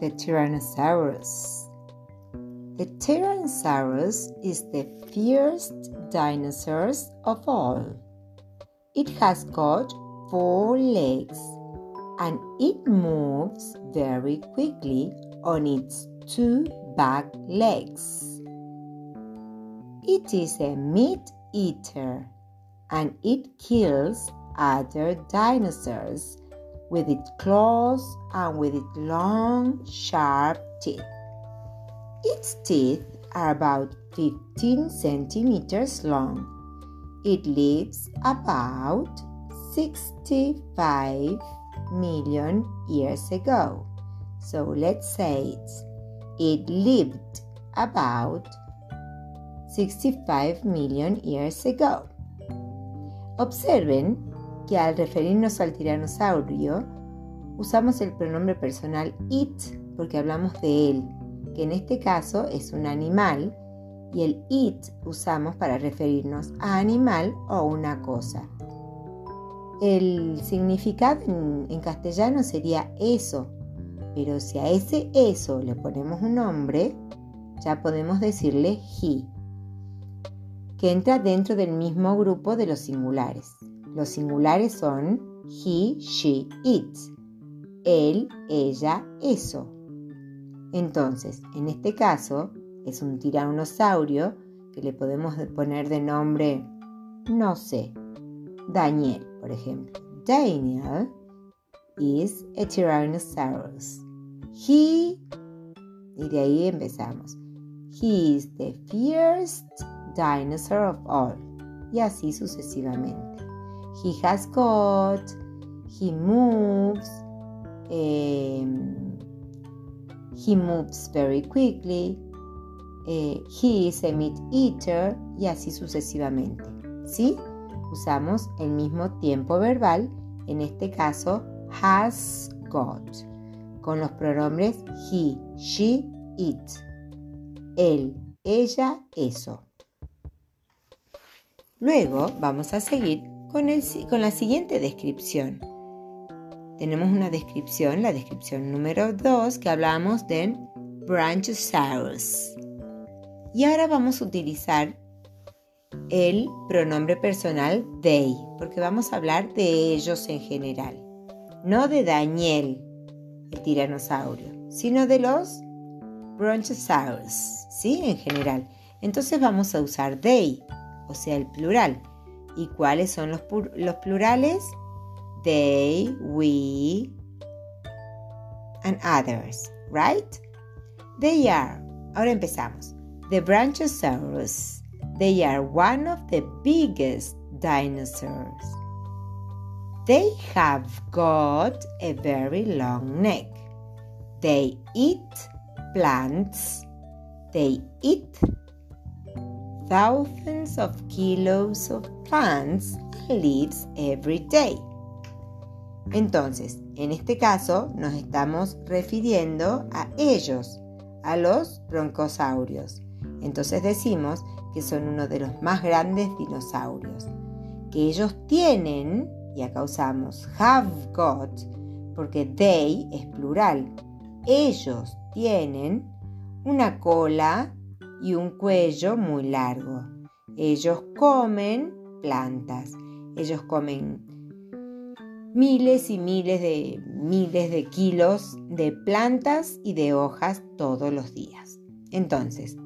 the Tyrannosaurus. The Tyrannosaurus is the fiercest dinosaur of all. It has got four legs and it moves very quickly on its two back legs. It is a meat eater and it kills other dinosaurs with its claws and with its long, sharp teeth. Its teeth are about 15 centimeters long. It lives about 65 million years ago. So let's say it. It lived about 65 million years ago. Observen que al referirnos al tiranosaurio usamos el pronombre personal it porque hablamos de él, que en este caso es un animal, y el it usamos para referirnos a animal o una cosa. El significado en, castellano sería eso, pero si a ese eso le ponemos un nombre, ya podemos decirle he, que entra dentro del mismo grupo de los singulares. Los singulares son he, she, it, él, ella, eso. Entonces, en este caso, es un tiranosaurio que le podemos poner de nombre, no sé, Daniel, por ejemplo. Daniel is a Tyrannosaurus. He, y de ahí empezamos. He is the fiercest dinosaur of all. Y así sucesivamente. He has got, he moves, um, he moves very quickly, uh, he is a meat eater y así sucesivamente. ¿Sí? usamos el mismo tiempo verbal, en este caso has got, con los pronombres he, she, it, él, ella, eso. Luego vamos a seguir con, la siguiente descripción. Tenemos una descripción, la descripción número 2, que hablamos de Branchosaurus. Y ahora vamos a utilizar el pronombre personal they, porque vamos a hablar de ellos en general. No de Daniel, el tiranosaurio, sino de los bronchosaurus, ¿sí? En general. Entonces vamos a usar they, o sea, el plural. ¿Y cuáles son los, los plurales? They, we, and others, right? They are. Ahora empezamos. The Bronchosaurus they are one of the biggest dinosaurs. They have got a very long neck. They eat plants. They eat thousands of kilos of plants and leaves every day. Entonces, en este caso nos estamos refiriendo a ellos, a los broncosaurios. Entonces decimos que son uno de los más grandes dinosaurios, que ellos tienen, y acá usamos have got, porque they es plural, ellos tienen una cola y un cuello muy largo. Ellos comen plantas, ellos comen miles y miles de miles de kilos de plantas y de hojas todos los días. Entonces,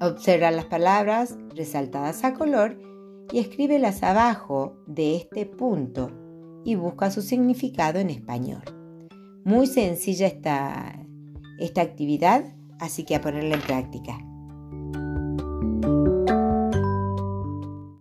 Observa las palabras resaltadas a color y escríbelas abajo de este punto y busca su significado en español. Muy sencilla esta, esta actividad, así que a ponerla en práctica.